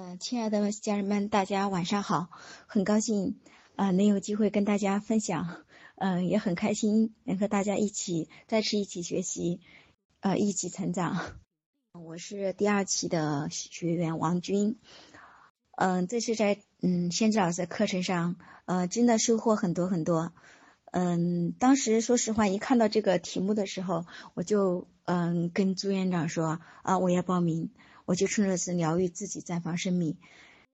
嗯，亲爱的家人们，大家晚上好！很高兴啊，能有机会跟大家分享，嗯，也很开心能和大家一起再次一起学习，呃，一起成长。我是第二期的学员王军，嗯，这是在嗯仙子老师的课程上，呃，真的收获很多很多。嗯，当时说实话，一看到这个题目的时候，我就嗯跟朱院长说啊，我要报名。我就冲着是疗愈自己，绽放生命，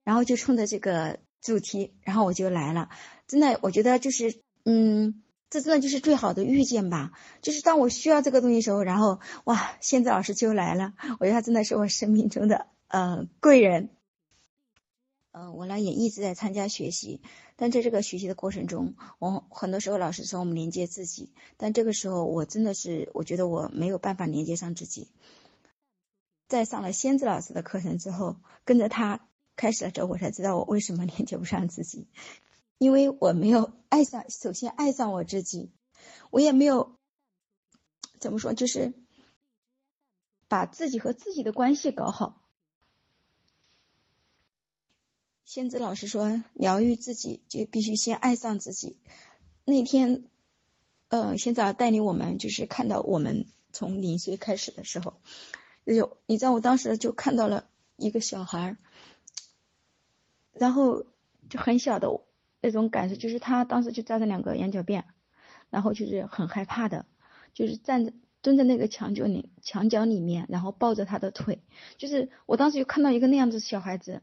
然后就冲着这个主题，然后我就来了。真的，我觉得就是，嗯，这真的就是最好的遇见吧。就是当我需要这个东西的时候，然后哇，现在老师就来了。我觉得他真的是我生命中的呃贵人。嗯，我呢也一直在参加学习，但在这个学习的过程中，我很多时候老师说我们连接自己，但这个时候我真的是我觉得我没有办法连接上自己。在上了仙子老师的课程之后，跟着他开始了之后，我才知道我为什么连接不上自己，因为我没有爱上，首先爱上我自己，我也没有怎么说，就是把自己和自己的关系搞好。仙子老师说，疗愈自己就必须先爱上自己。那天，呃，仙子带领我们就是看到我们从零岁开始的时候。有，你知道我当时就看到了一个小孩儿，然后就很小的那种感受，就是他当时就扎着两个羊角辫，然后就是很害怕的，就是站着蹲在那个墙角里墙角里面，然后抱着他的腿，就是我当时就看到一个那样子小孩子，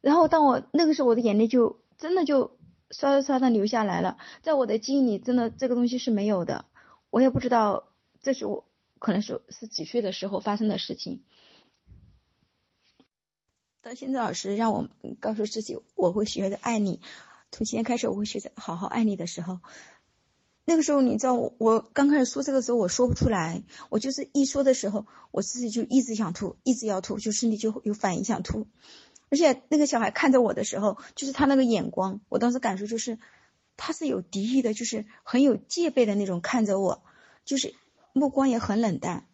然后当我那个时候我的眼泪就真的就刷刷刷的流下来了，在我的记忆里真的这个东西是没有的，我也不知道这是我。可能是是几岁的时候发生的事情。到现在老师让我告诉自己我会学着爱你，从今天开始我会学着好好爱你的时候，那个时候你知道我我刚开始说这个时候我说不出来，我就是一说的时候我自己就一直想吐，一直要吐，就身体就有反应想吐。而且那个小孩看着我的时候，就是他那个眼光，我当时感受就是他是有敌意的，就是很有戒备的那种看着我，就是。目光也很冷淡，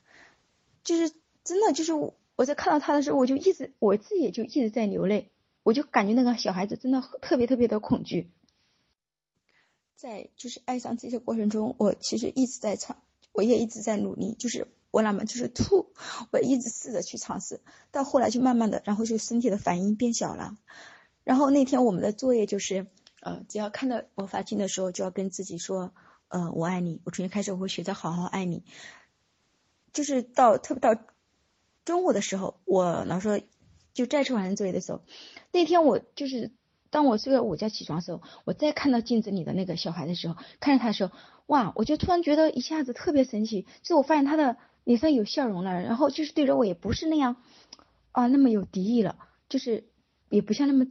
就是真的，就是我在看到他的时候，我就一直我自己也就一直在流泪，我就感觉那个小孩子真的特别特别的恐惧。在就是爱上这些过程中，我其实一直在尝，我也一直在努力，就是我哪怕就是吐，我一直试着去尝试，到后来就慢慢的，然后就身体的反应变小了。然后那天我们的作业就是，呃，只要看到我发情的时候，就要跟自己说。呃，我爱你。我从今天开始，我会学着好好爱你。就是到特别到中午的时候，我老说就再次完成作业的时候，那天我就是当我睡了午觉起床的时候，我再看到镜子里的那个小孩的时候，看着他的时候，哇，我就突然觉得一下子特别神奇。就我发现他的脸上有笑容了，然后就是对着我也不是那样啊那么有敌意了，就是也不像那么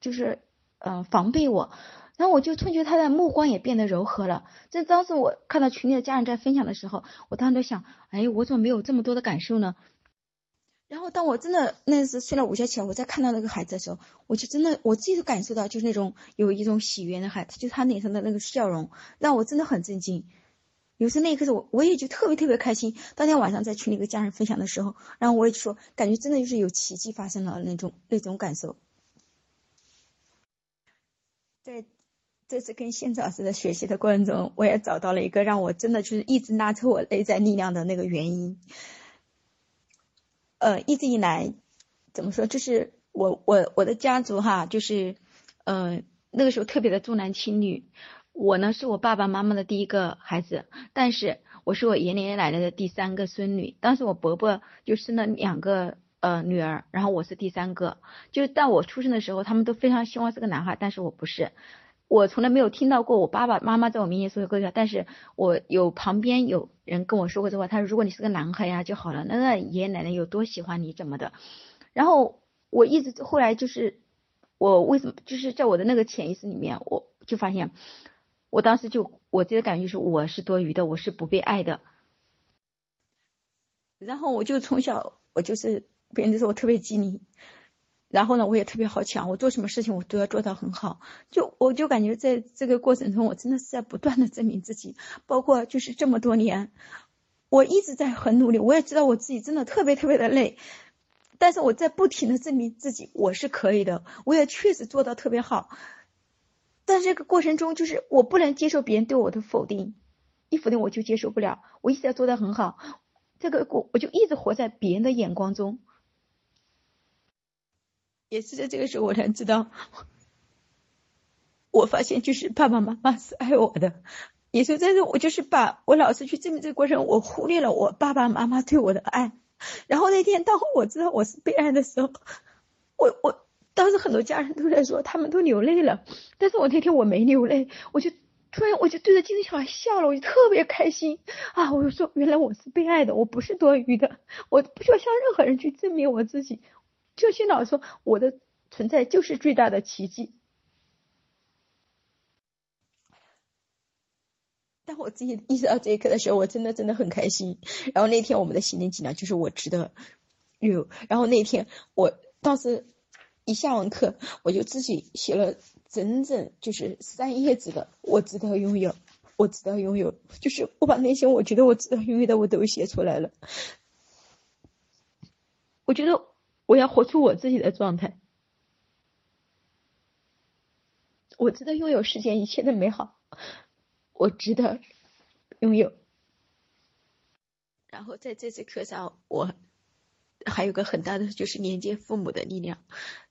就是呃防备我。然后我就突觉他的目光也变得柔和了。这当时我看到群里的家人在分享的时候，我当时就想，哎，我怎么没有这么多的感受呢？然后当我真的那时睡了午觉起来，我再看到那个孩子的时候，我就真的我自己都感受到，就是那种有一种喜悦的孩子，就他脸上的那个笑容，让我真的很震惊。有时那一刻，我我也就特别特别开心。当天晚上在群里跟家人分享的时候，然后我也就说，感觉真的就是有奇迹发生了那种那种感受。在。这次跟现老师的学习的过程中，我也找到了一个让我真的就是一直拉扯我内在力量的那个原因。呃，一直以来怎么说，就是我我我的家族哈，就是嗯那个时候特别的重男轻女。我呢是我爸爸妈妈的第一个孩子，但是我是我爷爷奶奶的第三个孙女。当时我伯伯就生了两个呃女儿，然后我是第三个。就在我出生的时候，他们都非常希望是个男孩，但是我不是。我从来没有听到过我爸爸妈妈在我面前说过这个，但是我有旁边有人跟我说过这话，他说如果你是个男孩呀就好了，那个爷爷奶奶有多喜欢你怎么的，然后我一直后来就是我为什么就是在我的那个潜意识里面，我就发现我当时就我这个感觉是我是多余的，我是不被爱的，然后我就从小我就是别人就说我特别机灵。然后呢，我也特别好强，我做什么事情我都要做到很好。就我就感觉在这个过程中，我真的是在不断的证明自己。包括就是这么多年，我一直在很努力。我也知道我自己真的特别特别的累，但是我在不停的证明自己我是可以的，我也确实做到特别好。但这个过程中，就是我不能接受别人对我的否定，一否定我就接受不了。我一直要做的很好，这个我我就一直活在别人的眼光中。也是在这个时候，我才知道，我发现就是爸爸妈妈是爱我的。也是在这，我就是把我老是去证明这个过程，我忽略了我爸爸妈妈对我的爱。然后那天当我知道我是被爱的时候，我我。当时很多家人都在说，他们都流泪了，但是我那天我没流泪，我就突然我就对着镜子小孩笑了，我就特别开心啊！我就说，原来我是被爱的，我不是多余的，我不需要向任何人去证明我自己。就心老说，我的存在就是最大的奇迹。当我自己意识到这一刻的时候，我真的真的很开心。然后那天我们的心灵锦囊就是我值得有。然后那天我当时。一下完课，我就自己写了整整就是三页纸的“我值得拥有，我值得拥有”，就是我把那些我觉得我值得拥有的我都写出来了。我觉得我要活出我自己的状态，我值得拥有世间一切的美好，我值得拥有。然后在这次课上，我。还有个很大的就是连接父母的力量。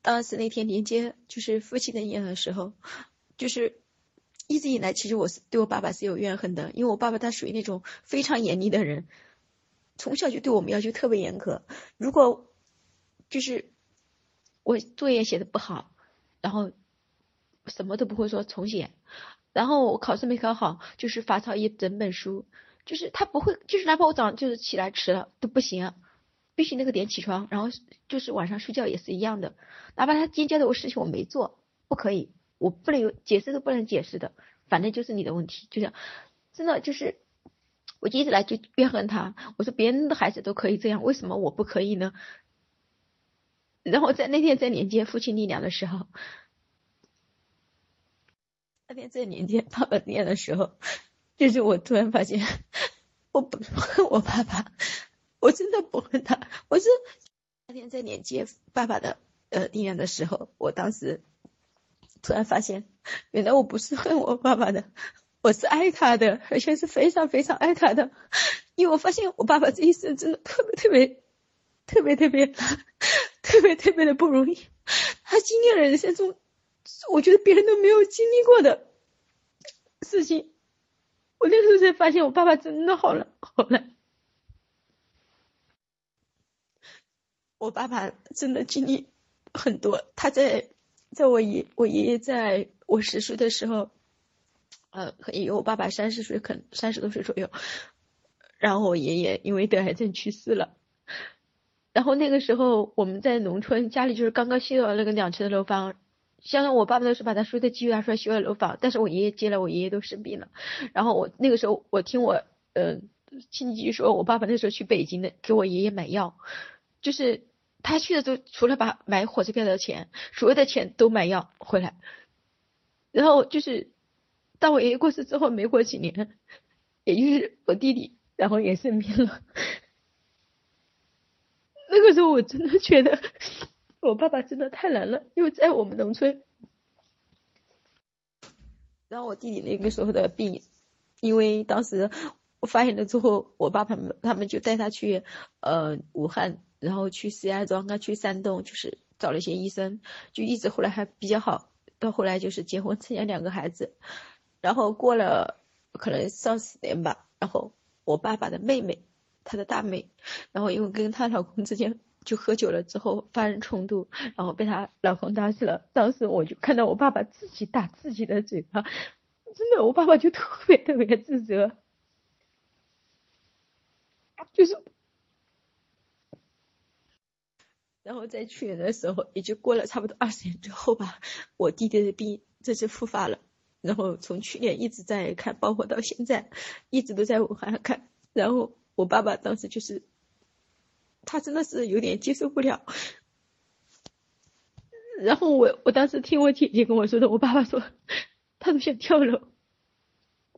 当时那天连接就是父亲的力量的时候，就是一直以来其实我是对我爸爸是有怨恨的，因为我爸爸他属于那种非常严厉的人，从小就对我们要求特别严苛。如果就是我作业写的不好，然后什么都不会说重写，然后我考试没考好，就是罚抄一整本书，就是他不会，就是哪怕我早上就是起来迟了都不行。必须那个点起床，然后就是晚上睡觉也是一样的，哪怕他今天交的我事情我没做，不可以，我不能有解释都不能解释的，反正就是你的问题，就这样，真的就是，我一直来就怨恨他，我说别人的孩子都可以这样，为什么我不可以呢？然后在那天在连接父亲力量的时候，那天在连接爸爸力量的时候，就是我突然发现，我不恨我爸爸。我真的不恨他，我是那天在连接爸爸的呃力量的时候，我当时突然发现，原来我不是恨我爸爸的，我是爱他的，而且是非常非常爱他的，因为我发现我爸爸这一生真的特别特别特别特别 特别特别的不容易，他经历了人生中我觉得别人都没有经历过的事情，我那时候才发现我爸爸真的好了好了。我爸爸真的经历很多，他在在我爷我爷爷在我十岁的时候，呃，有我爸爸三十岁，可能三十多岁左右，然后我爷爷因为得癌症去世了，然后那个时候我们在农村，家里就是刚刚修了那个两层的楼房，相当于我爸爸那时候把他所有的积蓄拿出来修了楼房，但是我爷爷接了，我爷爷都生病了，然后我那个时候我听我嗯亲戚说，我爸爸那时候去北京的给我爷爷买药，就是。他去的时候，除了把买火车票的钱，所有的钱都买药回来。然后就是，当我爷爷过世之后，没过几年，也就是我弟弟，然后也生病了。那个时候我真的觉得，我爸爸真的太难了，因为在我们农村。然后我弟弟那个时候的病，因为当时我发现了之后，我爸爸们他们就带他去呃武汉。然后去石家庄啊，去山东，就是找了一些医生，就一直后来还比较好。到后来就是结婚，生下两个孩子。然后过了可能三十年吧，然后我爸爸的妹妹，她的大妹，然后因为跟她老公之间就喝酒了之后发生冲突，然后被她老公打死了。当时我就看到我爸爸自己打自己的嘴巴，真的，我爸爸就特别特别自责，就是。然后在去年的时候，也就过了差不多二十年之后吧，我弟弟的病这次复发了。然后从去年一直在看，包括到现在，一直都在武汉看。然后我爸爸当时就是，他真的是有点接受不了。然后我我当时听我姐姐跟我说的，我爸爸说他都想跳楼，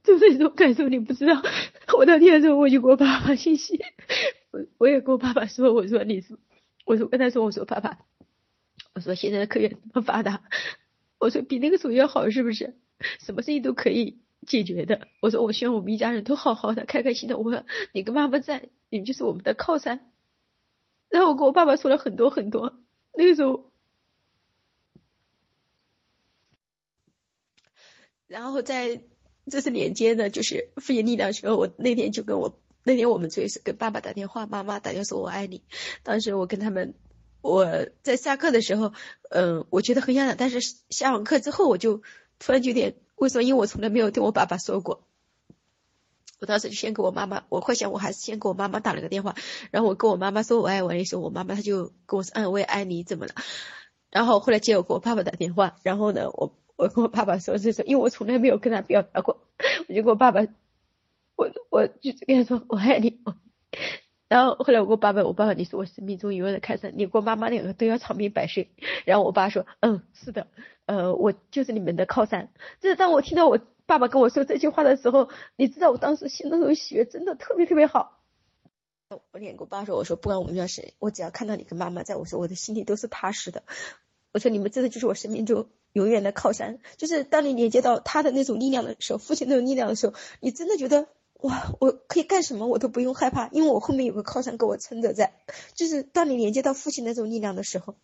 就是这种感受，你不知道。我当天的时候我就给我爸爸信息，我我也跟我爸爸说，我说你是。我说跟他说，我说爸爸，我说现在的科研这么发达，我说比那个时候要好，是不是？什么事情都可以解决的。我说我希望我们一家人都好好的，开开心的。我说你跟妈妈在，你们就是我们的靠山。然后我跟我爸爸说了很多很多。那个时候，然后在这是连接的，就是父亲力量时候，我那天就跟我那天我们最是跟爸爸打电话，妈妈打电话说我爱你。当时我跟他们，我在下课的时候，嗯，我觉得很想，但是下完课之后我就。突然有点，为什么？因为我从来没有对我爸爸说过。我当时就先给我妈妈，我会想我还是先给我妈妈打了个电话，然后我跟我妈妈说我爱我的时候，我妈妈她就跟我说，嗯，我也爱你，怎么了？然后后来接我给我爸爸打电话，然后呢，我我跟我爸爸说这是，因为我从来没有跟他表达过，我就跟我爸爸，我我就跟他说我爱你。然后后来我跟我爸爸，我爸爸你是我生命中永远的开山，你跟我妈妈两个都要长命百岁。然后我爸说，嗯，是的，呃，我就是你们的靠山。就是当我听到我爸爸跟我说这句话的时候，你知道我当时心那种喜悦真的特别特别好。我连跟我爸说，我说不管我们要谁，我只要看到你跟妈妈在，我说我的心里都是踏实的。我说你们真的就是我生命中永远的靠山。就是当你连接到他的那种力量的时候，父亲那种力量的时候，你真的觉得。哇，我可以干什么，我都不用害怕，因为我后面有个靠山给我撑着在。就是当你连接到父亲那种力量的时候，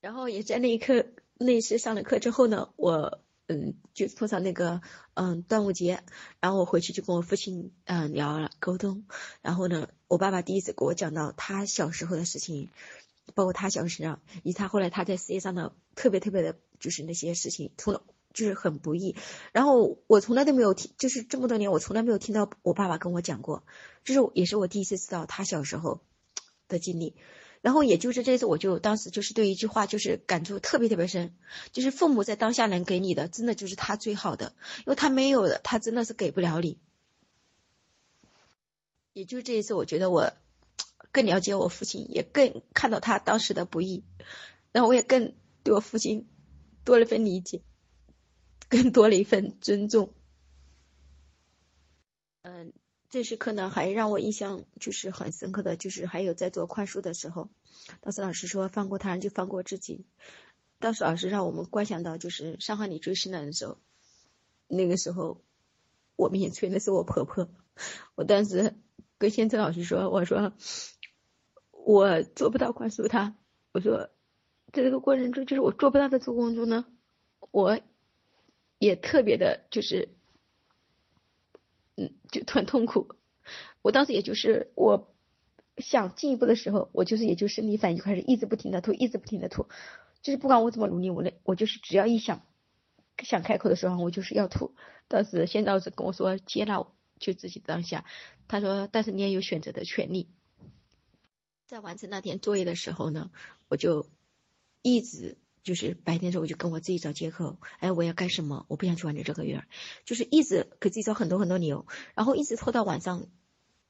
然后也在那一刻，那一次上了课之后呢，我嗯就碰上那个嗯端午节，然后我回去就跟我父亲嗯聊了沟通，然后呢，我爸爸第一次给我讲到他小时候的事情，包括他小时候，以他后来他在事业上的特别特别的，就是那些事情，除了。就是很不易，然后我从来都没有听，就是这么多年我从来没有听到我爸爸跟我讲过，就是也是我第一次知道他小时候的经历，然后也就是这次我就当时就是对一句话就是感触特别特别深，就是父母在当下能给你的真的就是他最好的，因为他没有的他真的是给不了你，也就这一次我觉得我更了解我父亲，也更看到他当时的不易，然后我也更对我父亲多了份理解。更多了一份尊重。嗯，这时刻呢，还让我印象就是很深刻的就是，还有在做宽恕的时候，当时老师说放过他人就放过自己。当时老师让我们观想到，就是伤害你最深的人的时候，那个时候我面前的是我婆婆。我当时跟先生老师说，我说我做不到宽恕他，我说在这个过程中，就是我做不到的这个过程中呢，我。也特别的，就是，嗯，就很痛苦。我当时也就是我想进一步的时候，我就是也就生理反应就开始一直不停的吐，一直不停的吐，就是不管我怎么努力，我那我就是只要一想想开口的时候，我就是要吐。当时先老师跟我说接纳就自己当下，他说但是你也有选择的权利。在完成那天作业的时候呢，我就一直。就是白天的时候，我就跟我自己找借口，哎，我要干什么？我不想去完成这个月，就是一直给自己找很多很多理由，然后一直拖到晚上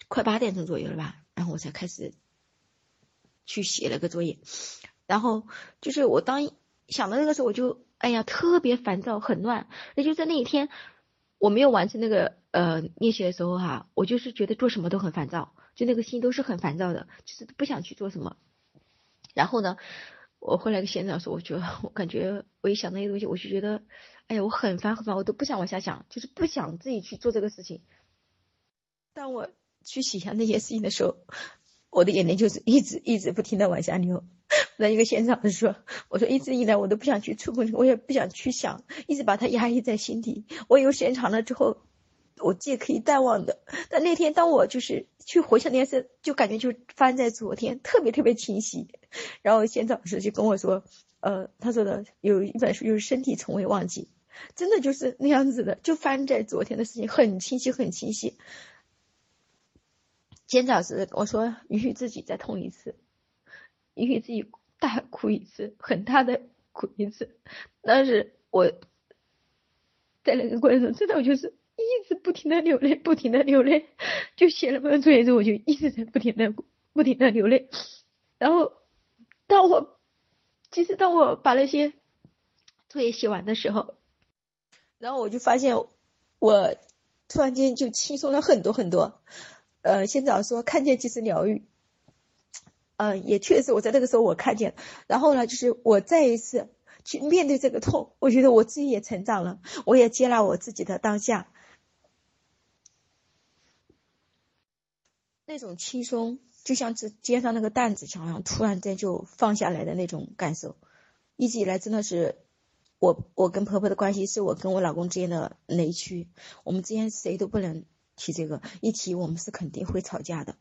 快八点钟左右了吧，然后我才开始去写了个作业。然后就是我当想到那个时候，我就哎呀特别烦躁，很乱。那就在那一天我没有完成那个呃练习的时候哈，我就是觉得做什么都很烦躁，就那个心都是很烦躁的，就是不想去做什么。然后呢？我后来跟现长说，我觉得我感觉我一想那些东西，我就觉得，哎呀，我很烦很烦，我都不想往下想，就是不想自己去做这个事情。当我去写下那些事情的时候，我的眼泪就是一直一直不停的往下流。那一个县长说，我说一直以来我都不想去触碰，我也不想去想，一直把它压抑在心底。我有时间长了之后。我自己可以淡忘的，但那天当我就是去回想那件事，就感觉就发生在昨天，特别特别清晰。然后先老师就跟我说，呃，他说的有一本书就是《身体从未忘记》，真的就是那样子的，就发生在昨天的事情，很清晰，很清晰。先老师我说，允许自己再痛一次，允许自己大哭一次，很大的哭一次。但是我在那个过程中，真的我就是。一直不停的流泪，不停的流泪，就写了份作业之后，我就一直在不停的、不停的流泪。然后，当我其实当我把那些作业写完的时候，然后我就发现我突然间就轻松了很多很多。呃，先早说看见即是疗愈，嗯，也确实我在那个时候我看见，然后呢，就是我再一次去面对这个痛，我觉得我自己也成长了，我也接纳我自己的当下，那种轻松，就像是肩上那个担子一样，突然间就放下来的那种感受，一直以来真的是。我我跟婆婆的关系是我跟我老公之间的雷区，我们之间谁都不能提这个，一提我们是肯定会吵架的。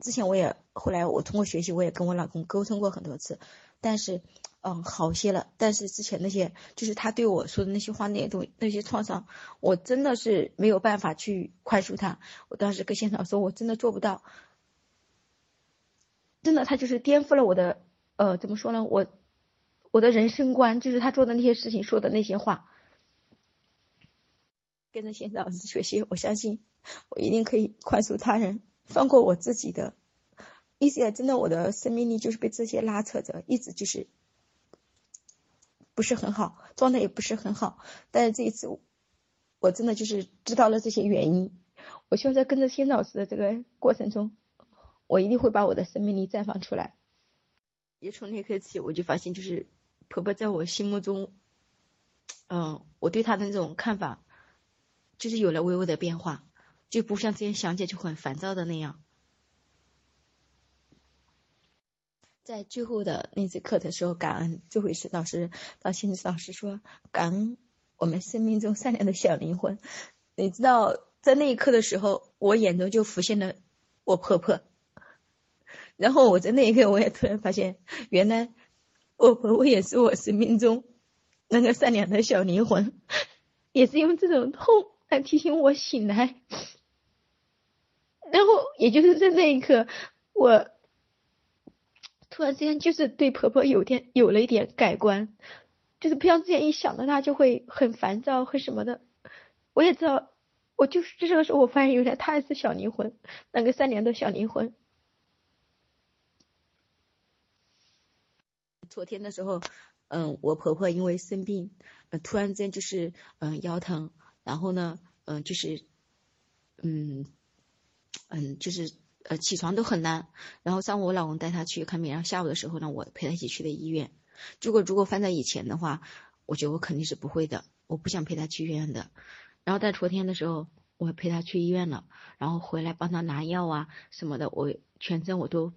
之前我也后来我通过学习，我也跟我老公沟通过很多次，但是嗯好些了。但是之前那些就是他对我说的那些话那些东那些创伤，我真的是没有办法去宽恕他。我当时跟现场说，我真的做不到，真的他就是颠覆了我的呃怎么说呢我。我的人生观就是他做的那些事情，说的那些话。跟着现在老师学习，我相信我一定可以宽恕他人，放过我自己的。一直以来，真的我的生命力就是被这些拉扯着，一直就是不是很好，状态也不是很好。但是这一次，我真的就是知道了这些原因。我希望在跟着仙老师的这个过程中，我一定会把我的生命力绽放出来。也从那刻起，我就发现就是。婆婆在我心目中，嗯，我对她的那种看法，就是有了微微的变化，就不像之前想起来就很烦躁的那样。在最后的那节课的时候，感恩最后一次老师到心理老师说感恩我们生命中善良的小灵魂。你知道，在那一刻的时候，我眼中就浮现了我婆婆，然后我在那一刻，我也突然发现，原来。我婆婆也是我生命中那个善良的小灵魂，也是用这种痛来提醒我醒来。然后，也就是在那一刻，我突然之间就是对婆婆有点有了一点改观，就是不像之前一想到她就会很烦躁，很什么的。我也知道，我就是这个时候，我发现原来她也是小灵魂，那个善良的小灵魂。昨天的时候，嗯，我婆婆因为生病，呃，突然间就是嗯腰疼，然后呢，嗯，就是嗯嗯就是呃起床都很难，然后上午我老公带他去看病，然后下午的时候呢，我陪他一起去的医院。如果如果放在以前的话，我觉得我肯定是不会的，我不想陪他去医院的。然后在昨天的时候，我陪他去医院了，然后回来帮他拿药啊什么的，我全程我都。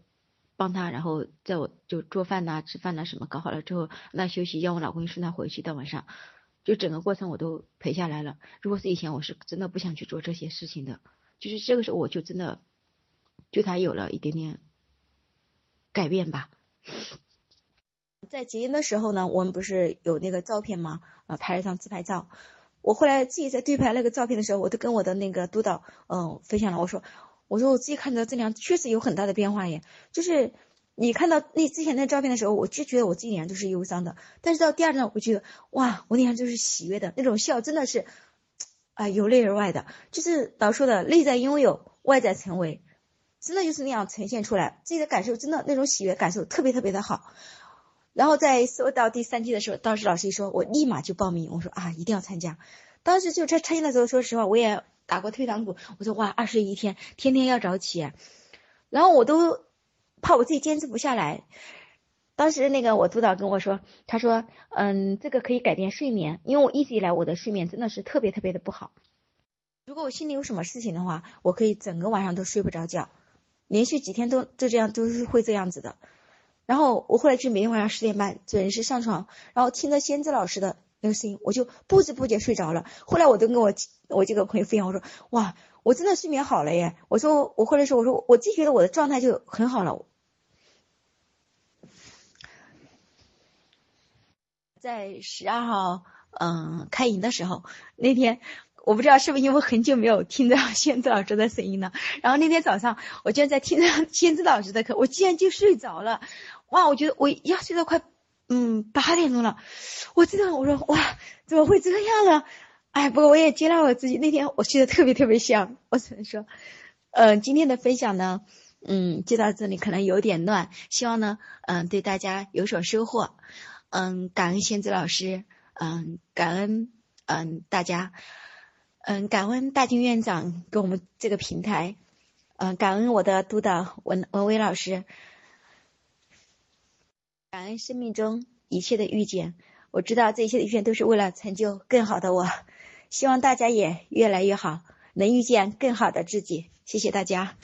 帮他，然后在我就做饭呐、吃饭呐什么搞好了之后，让他休息，让我老公送他回去。到晚上，就整个过程我都陪下来了。如果是以前，我是真的不想去做这些事情的。就是这个时候，我就真的对他有了一点点改变吧。在结婚的时候呢，我们不是有那个照片吗？啊，拍了张自拍照。我后来自己在对拍那个照片的时候，我都跟我的那个督导嗯分享了，我说。我说我自己看到这张确实有很大的变化耶，就是你看到那之前那照片的时候，我就觉得我自己脸上就是忧伤的，但是到第二张，我觉得哇，我脸上就是喜悦的那种笑，真的是啊由内而外的，就是老说的内在拥有，外在成为，真的就是那样呈现出来，自己的感受真的那种喜悦感受特别特别的好。然后在收到第三季的时候，当时老师一说，我立马就报名，我说啊一定要参加。当时就在参加的时候，说实话我也。打过退堂鼓，我说哇，二十一天，天天要早起，然后我都怕我自己坚持不下来。当时那个我督导跟我说，他说，嗯，这个可以改变睡眠，因为我一直以来我的睡眠真的是特别特别的不好。如果我心里有什么事情的话，我可以整个晚上都睡不着觉，连续几天都就这样都是会这样子的。然后我后来就每天晚上十点半准时上床，然后听着仙子老师的。那个声音，我就不知不觉睡着了。后来我都跟我我这个朋友分享，我说哇，我真的睡眠好了耶！我说我后来说，我说我自己觉得我的状态就很好了。在十二号嗯开营的时候，那天我不知道是不是因为很久没有听到 仙子老师的声音了，然后那天早上我居然在听着 仙子老师的课，我竟然就睡着了。哇，我觉得我要睡到快。嗯，八点钟了，我知道，我说哇，怎么会这样呢？哎，不过我也接纳我自己，那天我睡得特别特别香，我只能说，嗯，今天的分享呢，嗯，就到这里，可能有点乱，希望呢，嗯，对大家有所收获，嗯，感恩仙子老师，嗯，感恩，嗯，大家，嗯，感恩大金院长给我们这个平台，嗯，感恩我的督导文文伟老师。感恩生命中一切的遇见。我知道这一切的遇见都是为了成就更好的我。希望大家也越来越好，能遇见更好的自己。谢谢大家。